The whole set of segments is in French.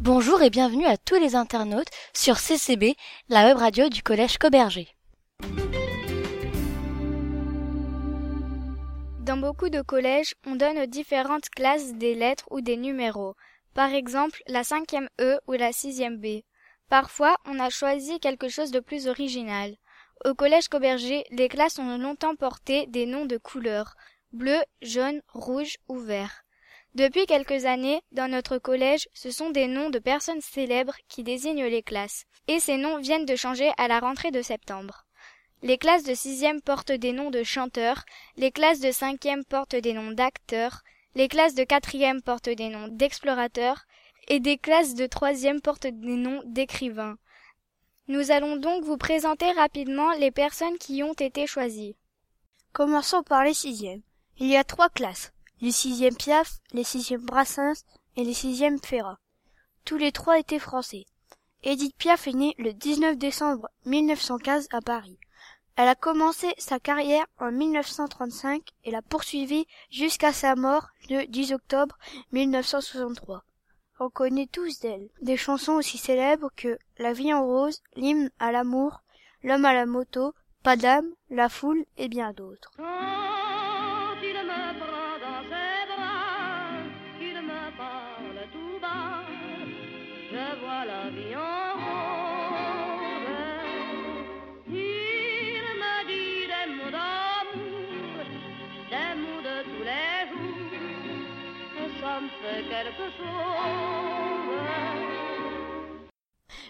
Bonjour et bienvenue à tous les internautes sur CCB, la web radio du collège Coberger. Dans beaucoup de collèges, on donne aux différentes classes des lettres ou des numéros. Par exemple, la cinquième E ou la sixième B. Parfois, on a choisi quelque chose de plus original. Au collège Coberger, les classes ont longtemps porté des noms de couleurs bleu, jaune, rouge ou vert. Depuis quelques années, dans notre collège, ce sont des noms de personnes célèbres qui désignent les classes, et ces noms viennent de changer à la rentrée de septembre. Les classes de sixième portent des noms de chanteurs, les classes de cinquième portent des noms d'acteurs, les classes de quatrième portent des noms d'explorateurs, et des classes de troisième portent des noms d'écrivains. Nous allons donc vous présenter rapidement les personnes qui ont été choisies. Commençons par les sixièmes. Il y a trois classes les sixièmes Piaf, les sixièmes Brassens et les sixièmes Ferrat. Tous les trois étaient français. Edith Piaf est née le 19 décembre 1915 à Paris. Elle a commencé sa carrière en 1935 et l'a poursuivie jusqu'à sa mort le 10 octobre 1963. On connaît tous d'elle des chansons aussi célèbres que La vie en rose, L'hymne à l'amour, L'homme à la moto, Pas d'âme, La foule et bien d'autres.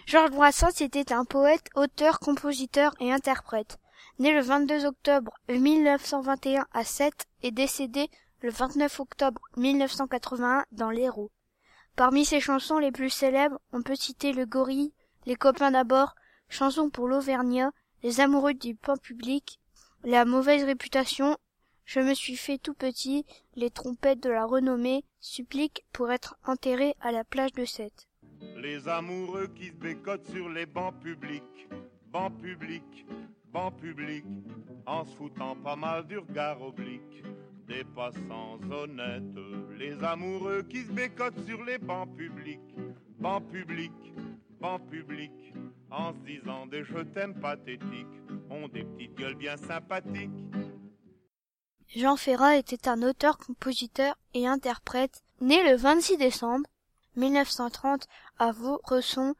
Georges Brassens était un poète, auteur, compositeur et interprète. Né le 22 octobre 1921 à Sète et décédé le 29 octobre 1981 dans l'Hérault. Parmi ses chansons les plus célèbres, on peut citer Le Gorille, Les copains d'abord, Chansons pour l'Auvergnat, Les amoureux du pain public, La mauvaise réputation je me suis fait tout petit, les trompettes de la renommée suppliquent pour être enterré à la plage de Sète. Les amoureux qui se bécotent sur les bancs publics, bancs publics, bancs publics, en se foutant pas mal du regard oblique des passants honnêtes. Les amoureux qui se bécotent sur les bancs publics, bancs publics, bancs publics, en se disant des je t'aime pathétiques, ont des petites gueules bien sympathiques Jean Ferrat était un auteur, compositeur et interprète, né le 26 décembre 1930 à Vauresson,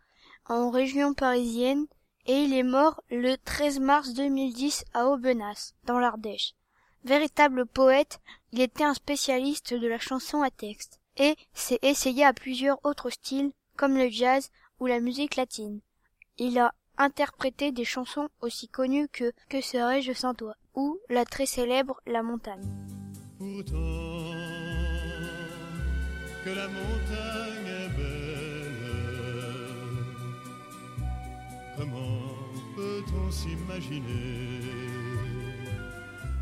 en région parisienne, et il est mort le 13 mars 2010 à Aubenas, dans l'Ardèche. Véritable poète, il était un spécialiste de la chanson à texte, et s'est essayé à plusieurs autres styles, comme le jazz ou la musique latine. Il a interprété des chansons aussi connues que Que serais-je sans toi ou la très célèbre La montagne. Que la montagne est belle, comment peut-on s'imaginer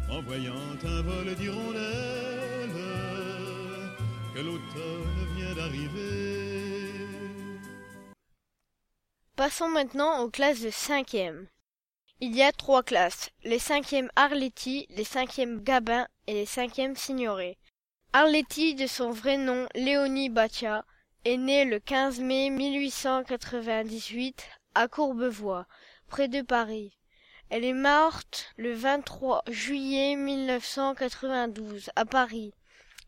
en voyant un vol d'hirondelles que l'automne vient d'arriver Passons maintenant aux classes de cinquième. Il y a trois classes, les cinquièmes Arletty, les cinquièmes Gabin et les cinquièmes Signoret. Arletty, de son vrai nom Léonie Batia, est née le 15 mai 1898 à Courbevoie, près de Paris. Elle est morte le 23 juillet 1992 à Paris.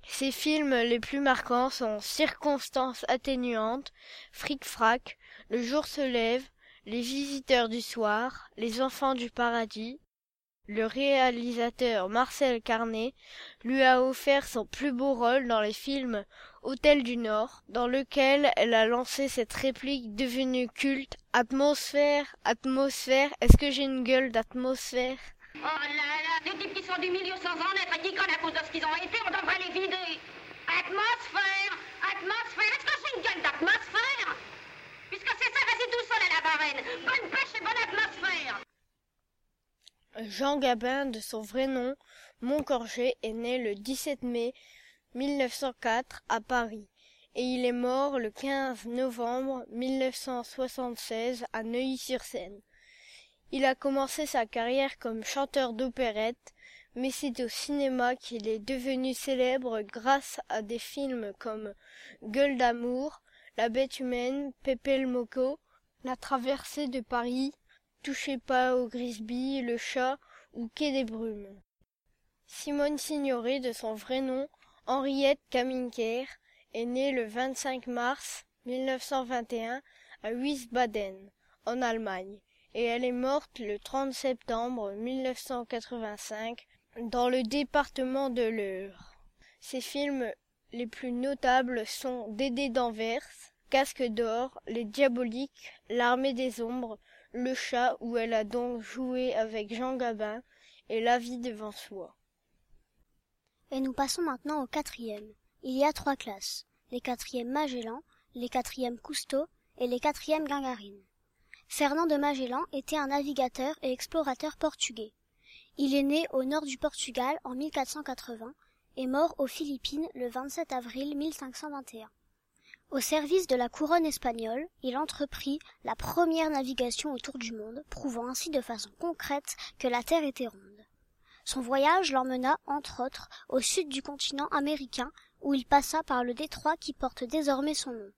Ses films les plus marquants sont Circonstances atténuantes, Fric-Frac, Le jour se lève, Les visiteurs du soir, Les enfants du paradis. Le réalisateur Marcel Carnet lui a offert son plus beau rôle dans les films Hôtel du Nord, dans lequel elle a lancé cette réplique devenue culte Atmosphère, atmosphère, est-ce que j'ai une gueule d'atmosphère? Oh là là, des types qui sont du milieu sans en être et qui à cause de ce qu'ils ont été, on devrait les vider. Atmosphère, atmosphère, est-ce que j'ai une gueule d'atmosphère? Puisque c'est ça, vas-y tout seul à la varenne. Bonne pêche et bonne atmosphère. Jean Gabin, de son vrai nom, Montcorget, est né le 17 mai 1904 à Paris et il est mort le 15 novembre 1976 à Neuilly-sur-Seine. Il a commencé sa carrière comme chanteur d'opérette, mais c'est au cinéma qu'il est devenu célèbre grâce à des films comme Gueule d'amour, La bête humaine, Pépé le Moco, La traversée de Paris, Touchez pas au Grisby, Le chat ou Quai des Brumes. Simone Signoret, de son vrai nom, Henriette Kaminker, est née le 25 mars 1921 à Wiesbaden, en Allemagne, et elle est morte le 30 septembre 1985 dans le département de l'Eure. Ses films les plus notables sont Dédé d'Anvers, Casque d'or, Les Diaboliques, L'Armée des Ombres, Le Chat où elle a donc joué avec Jean Gabin et La vie devant soi. Et nous passons maintenant au quatrième. Il y a trois classes. Les quatrièmes Magellan, les quatrièmes Cousteau et les quatrièmes Gangarine. Fernand de Magellan était un navigateur et explorateur portugais. Il est né au nord du Portugal en 1480 et mort aux Philippines le 27 avril 1521. Au service de la couronne espagnole, il entreprit la première navigation autour du monde, prouvant ainsi de façon concrète que la Terre était ronde. Son voyage l'emmena, entre autres, au sud du continent américain, où il passa par le détroit qui porte désormais son nom.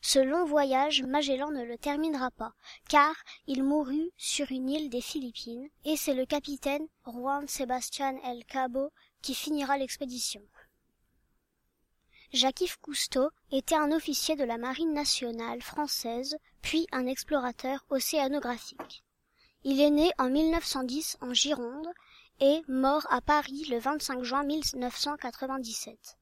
Ce long voyage, Magellan ne le terminera pas, car il mourut sur une île des Philippines, et c'est le capitaine Juan Sebastian El Cabo qui finira l'expédition. Jacques-Yves Cousteau était un officier de la marine nationale française, puis un explorateur océanographique. Il est né en 1910 en Gironde et mort à Paris le 25 juin 1997.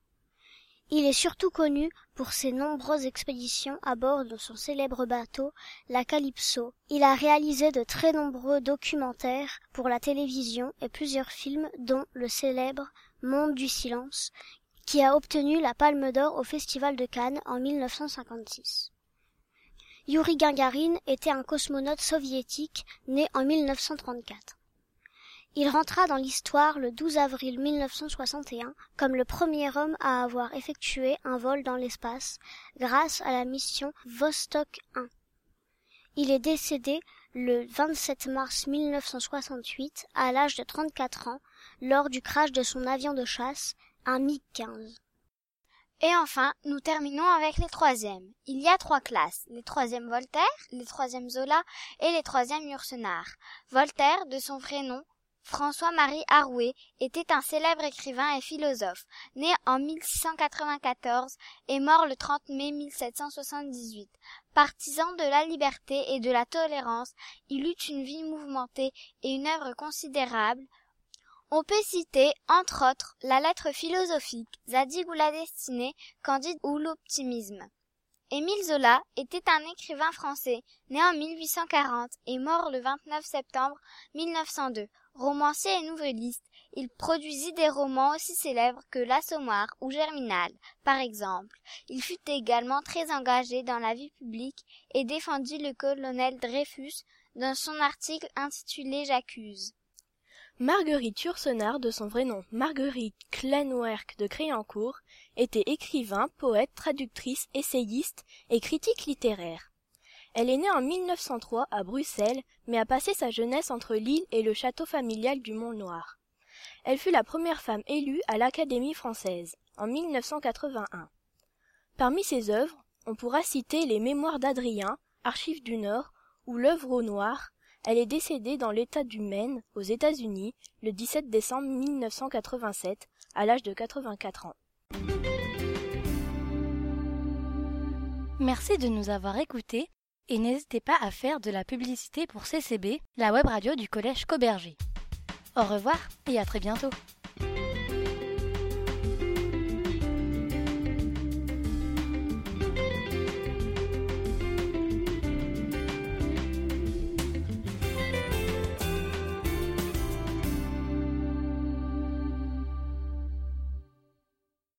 Il est surtout connu pour ses nombreuses expéditions à bord de son célèbre bateau, la Calypso. Il a réalisé de très nombreux documentaires pour la télévision et plusieurs films dont le célèbre Monde du silence, qui a obtenu la Palme d'Or au Festival de Cannes en 1956. Yuri Gagarin était un cosmonaute soviétique né en 1934. Il rentra dans l'histoire le 12 avril 1961 comme le premier homme à avoir effectué un vol dans l'espace grâce à la mission Vostok 1. Il est décédé le 27 mars 1968 à l'âge de 34 ans lors du crash de son avion de chasse, un MiG-15. Et enfin, nous terminons avec les troisièmes. Il y a trois classes. Les troisièmes Voltaire, les troisièmes Zola et les troisièmes Yourcenar. Voltaire, de son vrai nom, François-Marie Arouet était un célèbre écrivain et philosophe, né en 1694 et mort le 30 mai 1778. Partisan de la liberté et de la tolérance, il eut une vie mouvementée et une œuvre considérable. On peut citer, entre autres, la lettre philosophique, Zadig ou la destinée, Candide ou l'optimisme. Émile Zola était un écrivain français, né en 1840 et mort le 29 septembre 1902. Romancier et nouvelliste, il produisit des romans aussi célèbres que L'Assommoir ou Germinal, par exemple. Il fut également très engagé dans la vie publique et défendit le colonel Dreyfus dans son article intitulé J'accuse. Marguerite Yourcenar, de son vrai nom Marguerite Klenwerk de Créancourt, était écrivain, poète, traductrice, essayiste et critique littéraire. Elle est née en 1903 à Bruxelles, mais a passé sa jeunesse entre l'île et le château familial du Mont-Noir. Elle fut la première femme élue à l'Académie française, en 1981. Parmi ses œuvres, on pourra citer les Mémoires d'Adrien, Archives du Nord, ou L'œuvre au noir. Elle est décédée dans l'État du Maine, aux États-Unis, le 17 décembre 1987, à l'âge de 84 ans. Merci de nous avoir écoutés et n'hésitez pas à faire de la publicité pour CCB, la web radio du collège Coberger. Au revoir et à très bientôt.